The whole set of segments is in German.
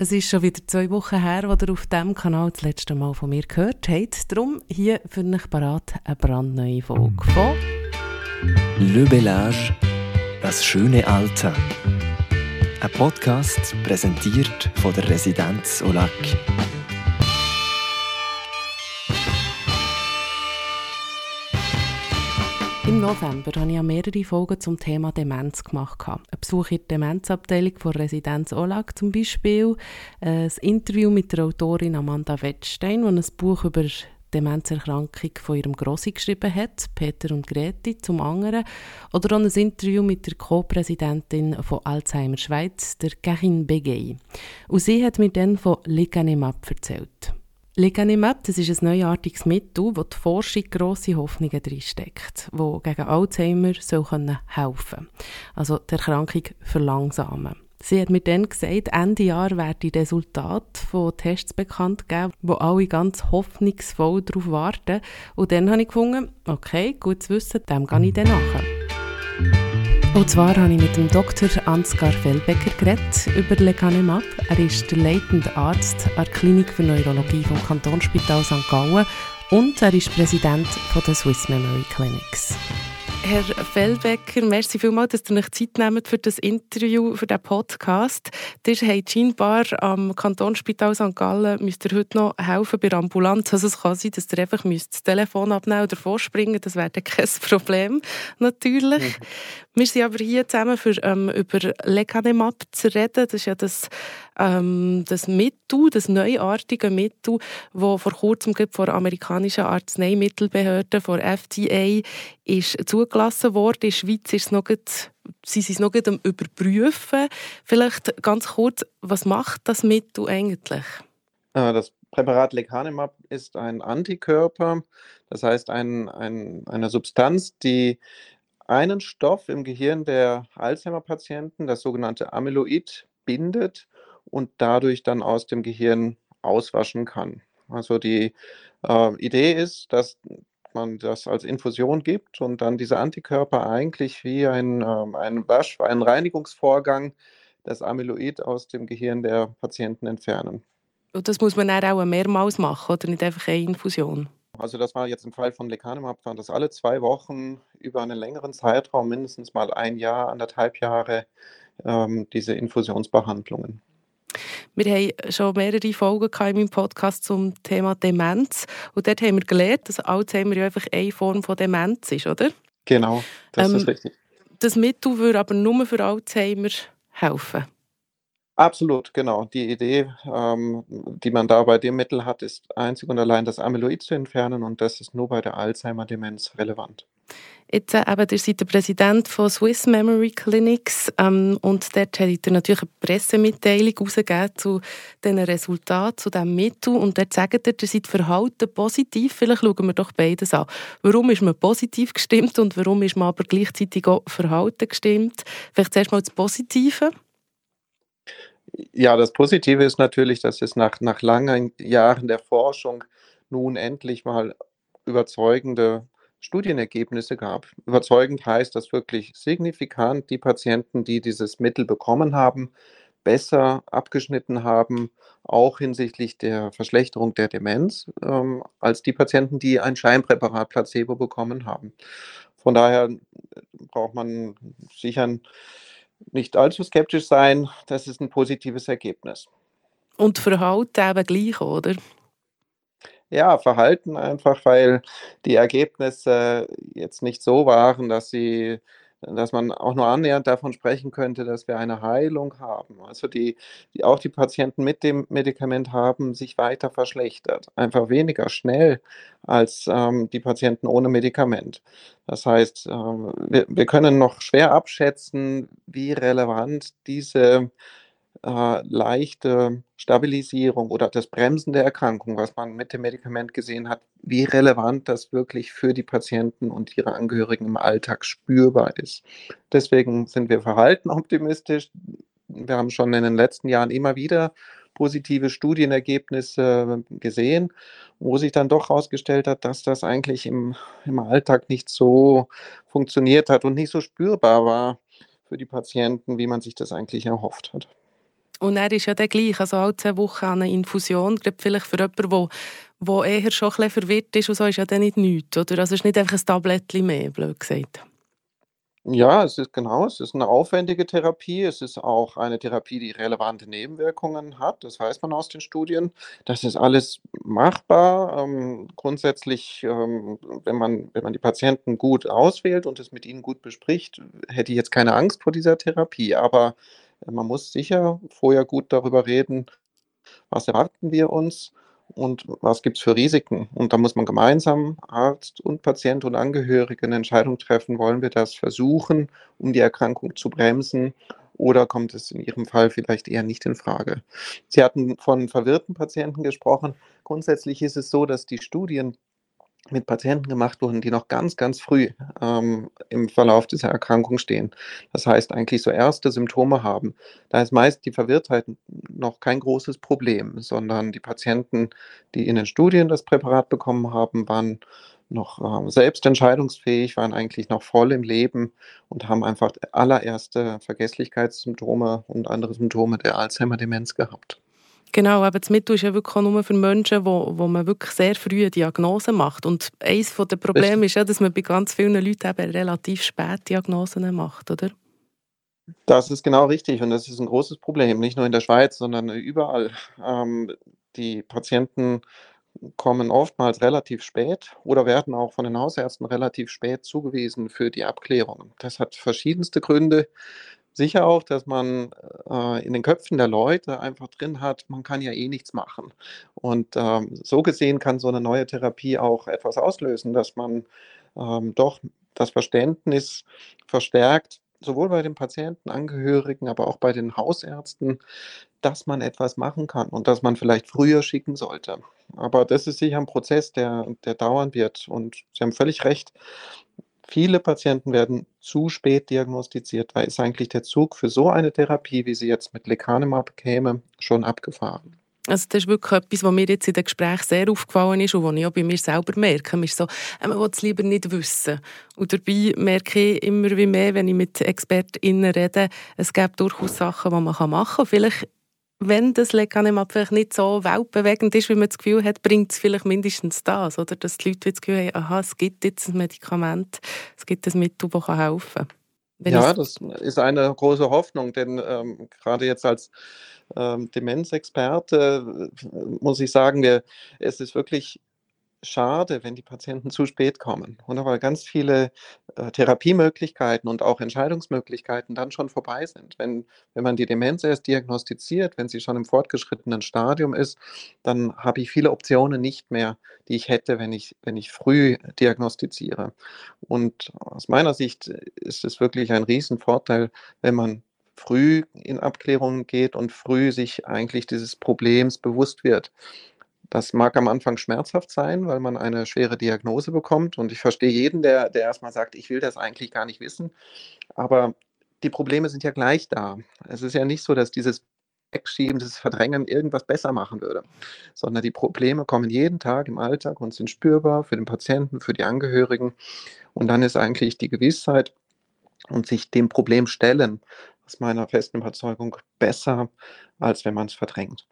Es ist schon wieder zwei Wochen her, wo ihr auf diesem Kanal das letzte Mal von mir gehört habt. Darum hier für euch parat eine brandneue Folge von Le Bellage, das schöne Alter. Ein Podcast präsentiert von der Residenz Olac. November habe ich mehrere Folgen zum Thema Demenz gemacht. Ein Besuch in der Demenzabteilung von Residenz Olag zum Beispiel, äh, ein Interview mit der Autorin Amanda Wettstein, die ein Buch über Demenzerkrankung von ihrem Grossi geschrieben hat, Peter und Greti zum anderen, oder auch ein Interview mit der Co-Präsidentin von Alzheimer Schweiz, der Karin Begay. Und sie hat mir dann von Lecanemab erzählt. Lecanemab, das ist ein neuartiges Mittel, das die Forschung grosse Hoffnungen drinsteckt, das gegen Alzheimer soll helfen kann. Also die Erkrankung verlangsamen. Sie hat mir dann gesagt, Ende Jahr werden die Resultate von Tests bekannt geben, wo alle ganz hoffnungsvoll darauf warten. Und dann habe ich gefunden, okay, gut zu wissen, dem gehe ich dann nachher. Und zwar habe ich mit dem Dr. Ansgar Fellbecker geredet über Lecanemab. Er ist der leitende Arzt an der Klinik für Neurologie vom Kantonsspital St. Gallen und er ist Präsident von der Swiss Memory Clinics. Herr Fellbecker, merci vielmals, dass Sie sich Zeit nehmen für das Interview, für den Podcast. Ihr habt scheinbar am Kantonsspital St. Gallen müsst ihr heute noch helfen bei der Ambulanz. Also es kann sein, dass ihr einfach das Telefon abnehmen oder vorspringen Das wäre kein Problem, natürlich. Mhm. Wir sind aber hier zusammen, für, ähm, über Lecanemab zu reden. Das ist ja das, ähm, das Mittel, das neuartige Mittel, das vor kurzem von der amerikanischen Arzneimittelbehörde, von FDA, ist zugelassen worden. In der Schweiz ist es noch sie sind es noch am Überprüfen. Vielleicht ganz kurz, was macht das Mittel eigentlich? Äh, das Präparat Lecanemab ist ein Antikörper, das heißt ein, ein, eine Substanz, die einen Stoff im Gehirn der Alzheimer-Patienten, das sogenannte Amyloid, bindet und dadurch dann aus dem Gehirn auswaschen kann. Also die äh, Idee ist, dass man das als Infusion gibt und dann diese Antikörper eigentlich wie ein, äh, ein Wasch, ein Reinigungsvorgang das Amyloid aus dem Gehirn der Patienten entfernen. Und das muss man dann auch mehrmals machen oder nicht einfach eine Infusion? Also das war jetzt im Fall von Lecanemab, waren das alle zwei Wochen über einen längeren Zeitraum, mindestens mal ein Jahr, anderthalb Jahre, ähm, diese Infusionsbehandlungen. Wir haben schon mehrere Folgen in meinem Podcast zum Thema Demenz. Und dort haben wir gelernt, dass Alzheimer ja einfach eine Form von Demenz ist, oder? Genau, das ähm, ist richtig. Das Mittel würde aber nur für Alzheimer helfen. Absolut, genau. Die Idee, ähm, die man da bei dem Mittel hat, ist einzig und allein das Amyloid zu entfernen und das ist nur bei der Alzheimer-Demenz relevant. Jetzt äh, eben, ihr seid der Präsident von Swiss Memory Clinics ähm, und dort habt ihr natürlich eine Pressemitteilung herausgegeben zu diesen Resultaten, zu diesem Mittel und dort sagt ihr, ihr seid verhalten positiv. Vielleicht schauen wir doch beides an. Warum ist man positiv gestimmt und warum ist man aber gleichzeitig auch verhalten gestimmt? Vielleicht zuerst mal das Positive. Ja, das Positive ist natürlich, dass es nach, nach langen Jahren der Forschung nun endlich mal überzeugende Studienergebnisse gab. Überzeugend heißt, dass wirklich signifikant die Patienten, die dieses Mittel bekommen haben, besser abgeschnitten haben, auch hinsichtlich der Verschlechterung der Demenz, ähm, als die Patienten, die ein Scheinpräparat Placebo bekommen haben. Von daher braucht man sicher ein nicht allzu skeptisch sein. Das ist ein positives Ergebnis. Und Verhalten eben gleich, oder? Ja, Verhalten einfach, weil die Ergebnisse jetzt nicht so waren, dass sie dass man auch nur annähernd davon sprechen könnte, dass wir eine Heilung haben. Also die, die auch die Patienten mit dem Medikament haben sich weiter verschlechtert, einfach weniger schnell als ähm, die Patienten ohne Medikament. Das heißt, ähm, wir, wir können noch schwer abschätzen, wie relevant diese äh, leichte Stabilisierung oder das Bremsen der Erkrankung, was man mit dem Medikament gesehen hat, wie relevant das wirklich für die Patienten und ihre Angehörigen im Alltag spürbar ist. Deswegen sind wir verhalten optimistisch. Wir haben schon in den letzten Jahren immer wieder positive Studienergebnisse gesehen, wo sich dann doch herausgestellt hat, dass das eigentlich im, im Alltag nicht so funktioniert hat und nicht so spürbar war für die Patienten, wie man sich das eigentlich erhofft hat. Und er ist ja dann gleich, also alle zehn Wochen eine Infusion, gerade vielleicht für jemanden, der wo eher schon ein bisschen verwirrt ist und so, ist ja dann nicht nichts, oder? Also es ist nicht einfach ein Tablettchen mehr, blöd gesagt. Ja, es ist genau, es ist eine aufwendige Therapie. Es ist auch eine Therapie, die relevante Nebenwirkungen hat. Das weiß man aus den Studien. Das ist alles machbar. Ähm, grundsätzlich, ähm, wenn man, wenn man die Patienten gut auswählt und es mit ihnen gut bespricht, hätte ich jetzt keine Angst vor dieser Therapie. Aber man muss sicher vorher gut darüber reden, was erwarten wir uns und was gibt es für Risiken. Und da muss man gemeinsam, Arzt und Patient und Angehörige, eine Entscheidung treffen, wollen wir das versuchen, um die Erkrankung zu bremsen oder kommt es in Ihrem Fall vielleicht eher nicht in Frage? Sie hatten von verwirrten Patienten gesprochen. Grundsätzlich ist es so, dass die Studien mit Patienten gemacht wurden, die noch ganz, ganz früh ähm, im Verlauf dieser Erkrankung stehen. Das heißt, eigentlich so erste Symptome haben. Da ist meist die Verwirrtheit noch kein großes Problem, sondern die Patienten, die in den Studien das Präparat bekommen haben, waren noch äh, selbst entscheidungsfähig, waren eigentlich noch voll im Leben und haben einfach allererste Vergesslichkeitssymptome und andere Symptome der Alzheimer-Demenz gehabt. Genau, aber das Mittel ist ja wirklich auch nur für Menschen, wo, wo man wirklich sehr früh eine Diagnose macht. Und eines der Probleme ist ja, dass man bei ganz vielen Leuten eben relativ spät Diagnosen macht, oder? Das ist genau richtig und das ist ein großes Problem, nicht nur in der Schweiz, sondern überall. Ähm, die Patienten kommen oftmals relativ spät oder werden auch von den Hausärzten relativ spät zugewiesen für die Abklärung. Das hat verschiedenste Gründe sicher auch, dass man äh, in den Köpfen der Leute einfach drin hat, man kann ja eh nichts machen. Und ähm, so gesehen kann so eine neue Therapie auch etwas auslösen, dass man ähm, doch das Verständnis verstärkt, sowohl bei den Patienten, Angehörigen, aber auch bei den Hausärzten, dass man etwas machen kann und dass man vielleicht früher schicken sollte. Aber das ist sicher ein Prozess, der, der dauern wird. Und Sie haben völlig recht. Viele Patienten werden zu spät diagnostiziert. Da ist eigentlich der Zug für so eine Therapie, wie sie jetzt mit Lecanemab käme, schon abgefahren. Also das ist wirklich etwas, was mir jetzt in den Gesprächen sehr aufgefallen ist und was ich auch bei mir selber merke. Man, ist so, äh, man will es lieber nicht wissen. Und dabei merke ich immer wie mehr, wenn ich mit ExpertInnen rede, es gibt durchaus Sachen, die man machen kann. Vielleicht wenn das Lecanemab vielleicht nicht so weltbewegend ist, wie man das Gefühl hat, bringt es vielleicht mindestens das, oder? Dass die Leute das Gefühl haben, aha, es gibt jetzt ein Medikament, es gibt ein Mittel, das helfen kann. Wenn ja, das ist eine große Hoffnung, denn ähm, gerade jetzt als ähm, Demenzexperte äh, muss ich sagen, wir, es ist wirklich schade, wenn die Patienten zu spät kommen oder weil ganz viele äh, Therapiemöglichkeiten und auch Entscheidungsmöglichkeiten dann schon vorbei sind. Wenn, wenn man die Demenz erst diagnostiziert, wenn sie schon im fortgeschrittenen Stadium ist, dann habe ich viele Optionen nicht mehr, die ich hätte, wenn ich, wenn ich früh diagnostiziere. Und aus meiner Sicht ist es wirklich ein Riesenvorteil, wenn man früh in Abklärungen geht und früh sich eigentlich dieses Problems bewusst wird. Das mag am Anfang schmerzhaft sein, weil man eine schwere Diagnose bekommt. Und ich verstehe jeden, der, der erstmal sagt, ich will das eigentlich gar nicht wissen. Aber die Probleme sind ja gleich da. Es ist ja nicht so, dass dieses Wegschieben, dieses Verdrängen irgendwas besser machen würde, sondern die Probleme kommen jeden Tag im Alltag und sind spürbar für den Patienten, für die Angehörigen. Und dann ist eigentlich die Gewissheit und sich dem Problem stellen, aus meiner festen Überzeugung, besser, als wenn man es verdrängt.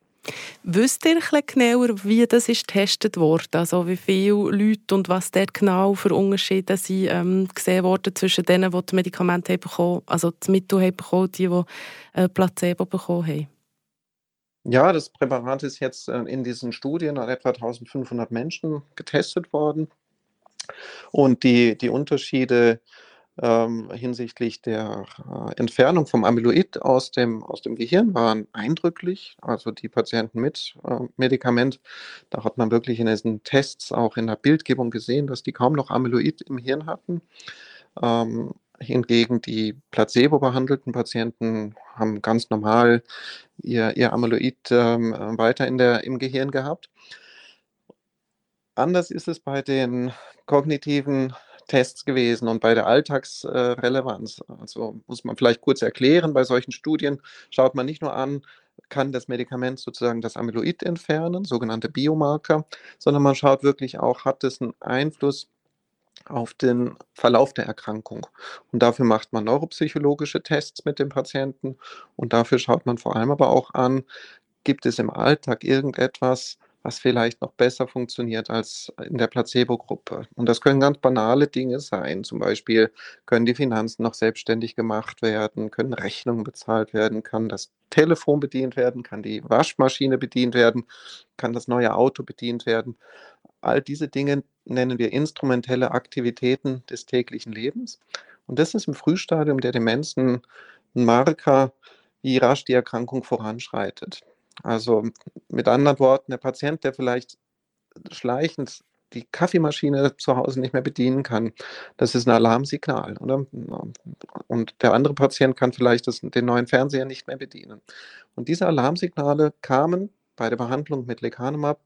Wisst ihr ein genauer, wie das ist getestet wurde? Also wie viele Leute und was dort genau für Unterschiede sind, ähm, gesehen worden zwischen denen, die das Medikament haben bekommen, also das Mittel haben bekommen, die, die äh, Placebo bekommen haben? Ja, das Präparat ist jetzt äh, in diesen Studien an etwa 1500 Menschen getestet worden. Und die, die Unterschiede ähm, hinsichtlich der äh, Entfernung vom Amyloid aus dem, aus dem Gehirn waren eindrücklich. Also die Patienten mit äh, Medikament, da hat man wirklich in diesen Tests auch in der Bildgebung gesehen, dass die kaum noch Amyloid im Hirn hatten. Ähm, hingegen die placebo-behandelten Patienten haben ganz normal ihr, ihr Amyloid ähm, weiter in der, im Gehirn gehabt. Anders ist es bei den kognitiven Tests gewesen und bei der Alltagsrelevanz. Also muss man vielleicht kurz erklären, bei solchen Studien schaut man nicht nur an, kann das Medikament sozusagen das Amyloid entfernen, sogenannte Biomarker, sondern man schaut wirklich auch, hat es einen Einfluss auf den Verlauf der Erkrankung. Und dafür macht man neuropsychologische Tests mit dem Patienten und dafür schaut man vor allem aber auch an, gibt es im Alltag irgendetwas, was vielleicht noch besser funktioniert als in der Placebo-Gruppe. Und das können ganz banale Dinge sein. Zum Beispiel können die Finanzen noch selbstständig gemacht werden, können Rechnungen bezahlt werden, kann das Telefon bedient werden, kann die Waschmaschine bedient werden, kann das neue Auto bedient werden. All diese Dinge nennen wir instrumentelle Aktivitäten des täglichen Lebens. Und das ist im Frühstadium der Demenz ein Marker, wie rasch die Erkrankung voranschreitet. Also mit anderen Worten, der Patient, der vielleicht schleichend die Kaffeemaschine zu Hause nicht mehr bedienen kann, das ist ein Alarmsignal. Oder? Und der andere Patient kann vielleicht das, den neuen Fernseher nicht mehr bedienen. Und diese Alarmsignale kamen bei der Behandlung mit Lecanemab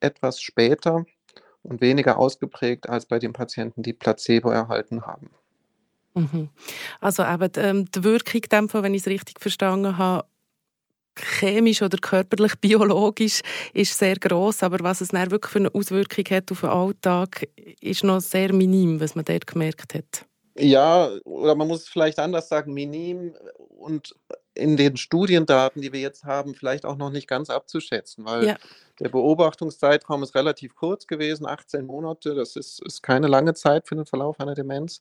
etwas später und weniger ausgeprägt als bei den Patienten, die Placebo erhalten haben. Mhm. Also eben ähm, die Wirkung, Fall, wenn ich es richtig verstanden habe, chemisch oder körperlich, biologisch ist sehr groß, aber was es dann wirklich für eine Auswirkung hat auf den Alltag, ist noch sehr minim, was man dort gemerkt hat. Ja, oder man muss es vielleicht anders sagen, minim und in den Studiendaten, die wir jetzt haben, vielleicht auch noch nicht ganz abzuschätzen, weil ja. der Beobachtungszeitraum ist relativ kurz gewesen, 18 Monate. Das ist, ist keine lange Zeit für den Verlauf einer Demenz.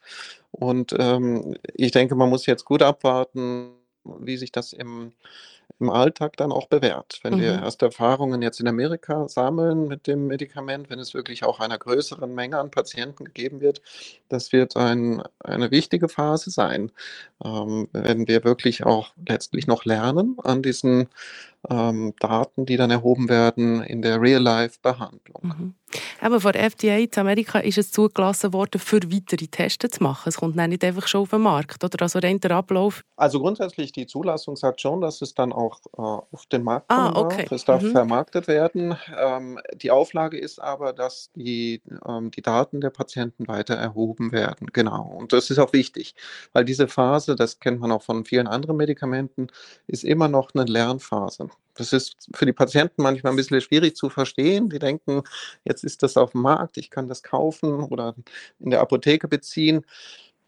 Und ähm, ich denke, man muss jetzt gut abwarten, wie sich das im, im Alltag dann auch bewährt. Wenn mhm. wir erste Erfahrungen jetzt in Amerika sammeln mit dem Medikament, wenn es wirklich auch einer größeren Menge an Patienten gegeben wird, das wird ein, eine wichtige Phase sein. Ähm, wenn wir wirklich auch letztlich noch lernen an diesen ähm, Daten, die dann erhoben werden in der Real-Life-Behandlung. Mhm. Aber von der FDA in Amerika ist es zugelassen worden, für weitere Tests zu machen. Es kommt nicht einfach schon auf den Markt, oder? Also rein der Ablauf? Also grundsätzlich, die Zulassung sagt schon, dass es dann auch äh, auf den Markt ah, kommen okay. darf. Es darf mhm. vermarktet werden. Ähm, die Auflage ist aber, dass die, ähm, die Daten der Patienten weiter erhoben werden. Genau. Und das ist auch wichtig, weil diese Phase, das kennt man auch von vielen anderen Medikamenten, ist immer noch eine Lernphase. Das ist für die Patienten manchmal ein bisschen schwierig zu verstehen. Die denken, jetzt ist das auf dem Markt, ich kann das kaufen oder in der Apotheke beziehen.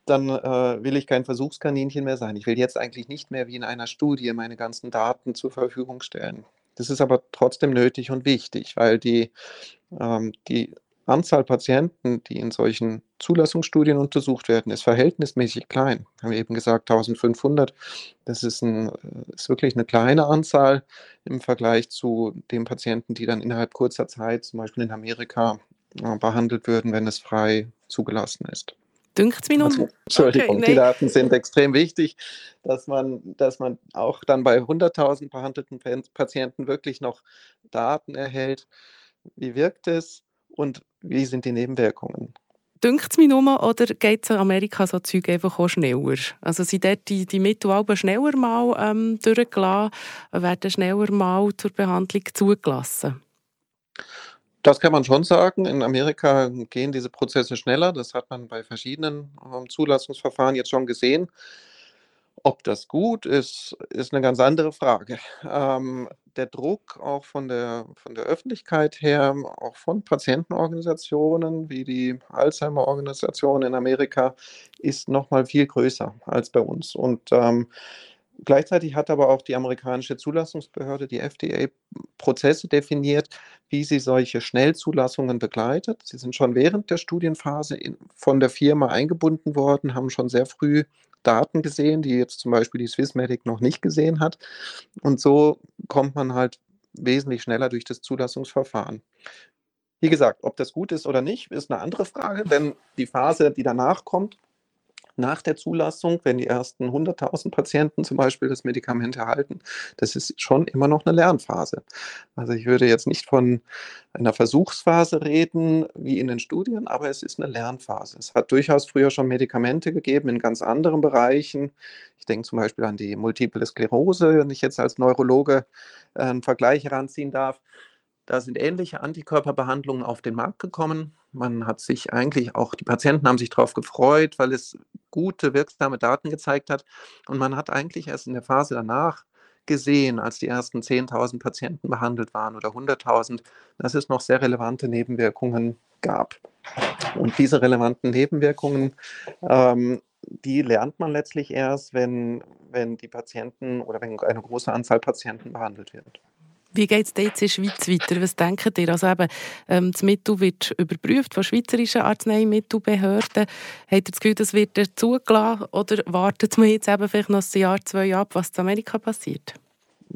Dann äh, will ich kein Versuchskaninchen mehr sein. Ich will jetzt eigentlich nicht mehr wie in einer Studie meine ganzen Daten zur Verfügung stellen. Das ist aber trotzdem nötig und wichtig, weil die, ähm, die Anzahl Patienten, die in solchen Zulassungsstudien untersucht werden, ist verhältnismäßig klein. Wir haben eben gesagt 1500. Das ist, ein, ist wirklich eine kleine Anzahl im Vergleich zu den Patienten, die dann innerhalb kurzer Zeit, zum Beispiel in Amerika, äh, behandelt würden, wenn es frei zugelassen ist. Dünkt mir also, Entschuldigung, okay, die Daten sind extrem wichtig, dass man, dass man auch dann bei 100.000 behandelten Patienten wirklich noch Daten erhält. Wie wirkt es? Und wie sind die Nebenwirkungen? Dünkt es mich nur, oder geht es in Amerika so Zeug einfach auch schneller? Also sind dort die, die Mittel schneller mal ähm, durchgelassen, werden schneller mal zur Behandlung zugelassen? Das kann man schon sagen. In Amerika gehen diese Prozesse schneller. Das hat man bei verschiedenen ähm, Zulassungsverfahren jetzt schon gesehen. Ob das gut ist, ist eine ganz andere Frage. Ähm, der Druck auch von der, von der Öffentlichkeit her, auch von Patientenorganisationen wie die Alzheimer-Organisation in Amerika, ist nochmal viel größer als bei uns. Und ähm, Gleichzeitig hat aber auch die amerikanische Zulassungsbehörde, die FDA, Prozesse definiert, wie sie solche Schnellzulassungen begleitet. Sie sind schon während der Studienphase in, von der Firma eingebunden worden, haben schon sehr früh Daten gesehen, die jetzt zum Beispiel die Swissmedic noch nicht gesehen hat. Und so kommt man halt wesentlich schneller durch das Zulassungsverfahren. Wie gesagt, ob das gut ist oder nicht, ist eine andere Frage, denn die Phase, die danach kommt, nach der Zulassung, wenn die ersten 100.000 Patienten zum Beispiel das Medikament erhalten, das ist schon immer noch eine Lernphase. Also ich würde jetzt nicht von einer Versuchsphase reden, wie in den Studien, aber es ist eine Lernphase. Es hat durchaus früher schon Medikamente gegeben in ganz anderen Bereichen. Ich denke zum Beispiel an die Multiple Sklerose, wenn ich jetzt als Neurologe äh, einen Vergleich heranziehen darf. Da sind ähnliche Antikörperbehandlungen auf den Markt gekommen. Man hat sich eigentlich auch, die Patienten haben sich darauf gefreut, weil es gute, wirksame Daten gezeigt hat. Und man hat eigentlich erst in der Phase danach gesehen, als die ersten 10.000 Patienten behandelt waren oder 100.000, dass es noch sehr relevante Nebenwirkungen gab. Und diese relevanten Nebenwirkungen, ähm, die lernt man letztlich erst, wenn, wenn die Patienten oder wenn eine große Anzahl Patienten behandelt wird. Wie geht es jetzt in der Schweiz weiter? Was denkt ihr? Also eben, ähm, das Mittel wird überprüft von schweizerischen Arzneimittelbehörden. Habt ihr das Gefühl, das wird zugelassen oder wartet man jetzt eben vielleicht noch ein Jahr, zwei ab, was in Amerika passiert?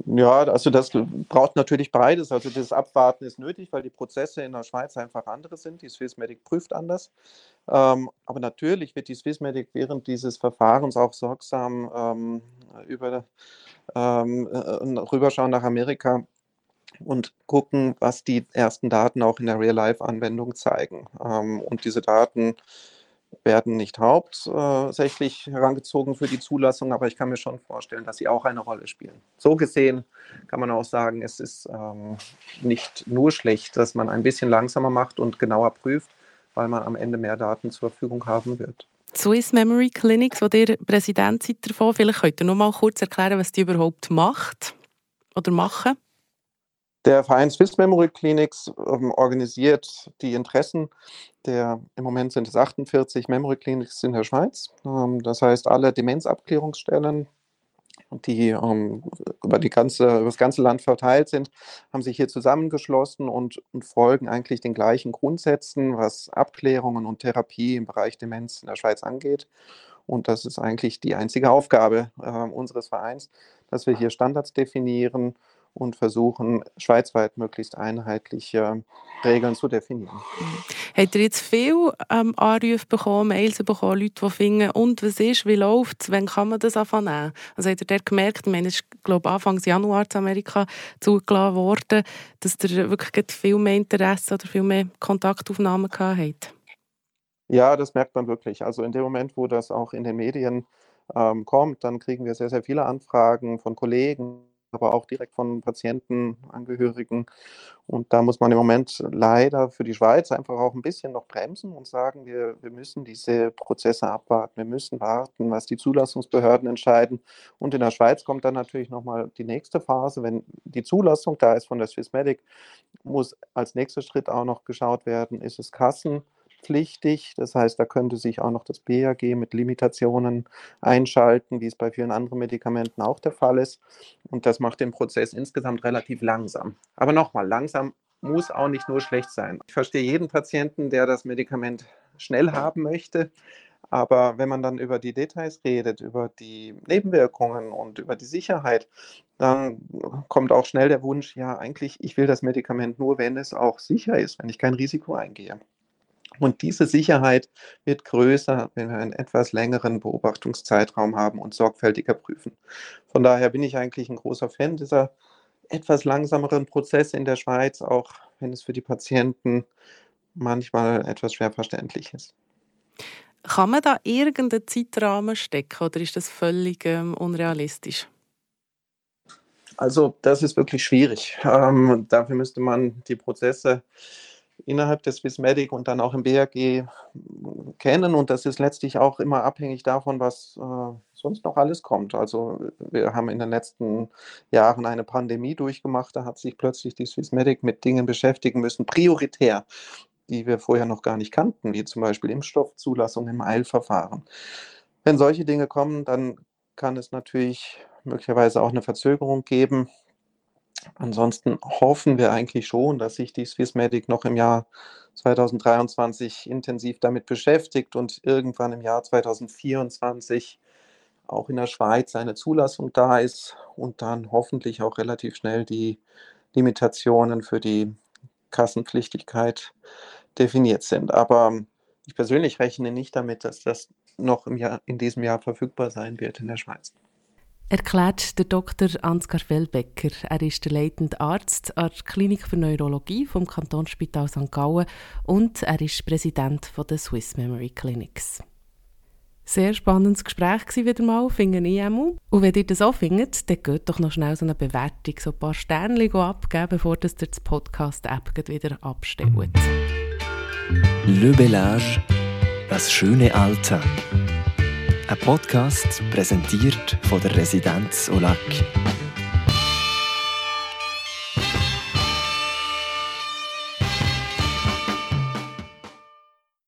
Ja, also das braucht natürlich beides. Also das Abwarten ist nötig, weil die Prozesse in der Schweiz einfach andere sind. Die Swissmedic prüft anders. Ähm, aber natürlich wird die Swissmedic während dieses Verfahrens auch sorgsam ähm, über, ähm, äh, rüberschauen nach Amerika und gucken, was die ersten Daten auch in der Real-Life-Anwendung zeigen. Ähm, und diese Daten werden nicht hauptsächlich herangezogen für die Zulassung, aber ich kann mir schon vorstellen, dass sie auch eine Rolle spielen. So gesehen kann man auch sagen, es ist ähm, nicht nur schlecht, dass man ein bisschen langsamer macht und genauer prüft, weil man am Ende mehr Daten zur Verfügung haben wird. Swiss Memory Clinics, wo ihr Präsident seid davon, vielleicht könnt ihr noch mal kurz erklären, was die überhaupt macht oder machen? Der Verein Swiss Memory Clinics ähm, organisiert die Interessen der, im Moment sind es 48 Memory Clinics in der Schweiz. Ähm, das heißt, alle Demenzabklärungsstellen, die ähm, über, die ganze, über das ganze Land verteilt sind, haben sich hier zusammengeschlossen und, und folgen eigentlich den gleichen Grundsätzen, was Abklärungen und Therapie im Bereich Demenz in der Schweiz angeht. Und das ist eigentlich die einzige Aufgabe äh, unseres Vereins, dass wir hier Standards definieren und versuchen, schweizweit möglichst einheitliche Regeln zu definieren. Habt ihr jetzt viel ähm, Anrufe bekommen, Mails bekommen, Leute, die finden, und was ist, wie läuft es, wann kann man das anfangen? Also habt ihr dort gemerkt, ich meine, es ist, glaube Anfang Januar zu Amerika zugelassen worden, dass ihr wirklich viel mehr Interesse oder viel mehr Kontaktaufnahmen gehabt habt? Ja, das merkt man wirklich. Also in dem Moment, wo das auch in den Medien ähm, kommt, dann kriegen wir sehr, sehr viele Anfragen von Kollegen, aber auch direkt von Patientenangehörigen. Und da muss man im Moment leider für die Schweiz einfach auch ein bisschen noch bremsen und sagen, wir, wir müssen diese Prozesse abwarten. Wir müssen warten, was die Zulassungsbehörden entscheiden. Und in der Schweiz kommt dann natürlich nochmal die nächste Phase. Wenn die Zulassung da ist von der Swissmedic, muss als nächster Schritt auch noch geschaut werden, ist es Kassen pflichtig. Das heißt, da könnte sich auch noch das BAG mit Limitationen einschalten, wie es bei vielen anderen Medikamenten auch der Fall ist. Und das macht den Prozess insgesamt relativ langsam. Aber nochmal, langsam muss auch nicht nur schlecht sein. Ich verstehe jeden Patienten, der das Medikament schnell haben möchte. Aber wenn man dann über die Details redet, über die Nebenwirkungen und über die Sicherheit, dann kommt auch schnell der Wunsch, ja, eigentlich, ich will das Medikament nur, wenn es auch sicher ist, wenn ich kein Risiko eingehe. Und diese Sicherheit wird größer, wenn wir einen etwas längeren Beobachtungszeitraum haben und sorgfältiger prüfen. Von daher bin ich eigentlich ein großer Fan dieser etwas langsameren Prozesse in der Schweiz, auch wenn es für die Patienten manchmal etwas schwer verständlich ist. Kann man da irgendeinen Zeitrahmen stecken oder ist das völlig ähm, unrealistisch? Also das ist wirklich schwierig. Ähm, dafür müsste man die Prozesse innerhalb des Swissmedic und dann auch im BRG kennen. Und das ist letztlich auch immer abhängig davon, was äh, sonst noch alles kommt. Also wir haben in den letzten Jahren eine Pandemie durchgemacht. Da hat sich plötzlich die Swissmedic mit Dingen beschäftigen müssen, prioritär, die wir vorher noch gar nicht kannten, wie zum Beispiel Impfstoffzulassung im Eilverfahren. Wenn solche Dinge kommen, dann kann es natürlich möglicherweise auch eine Verzögerung geben. Ansonsten hoffen wir eigentlich schon, dass sich die Swissmedic noch im Jahr 2023 intensiv damit beschäftigt und irgendwann im Jahr 2024 auch in der Schweiz eine Zulassung da ist und dann hoffentlich auch relativ schnell die Limitationen für die Kassenpflichtigkeit definiert sind. Aber ich persönlich rechne nicht damit, dass das noch im Jahr, in diesem Jahr verfügbar sein wird in der Schweiz erklärt der Dr. Ansgar Fellbecker. Er ist der leitende Arzt an der Klinik für Neurologie vom Kantonsspital St. Gallen und er ist Präsident der Swiss Memory Clinics. Sehr spannendes Gespräch war wieder mal, finde ich auch. Und wenn ihr das auch findet, dann geht doch noch schnell so eine Bewertung, so ein paar Sternchen abgeben, bevor ihr das Podcast-App wieder abstellt. Le Bellage, das schöne Alter. Ein Podcast präsentiert von der Residenz Olac.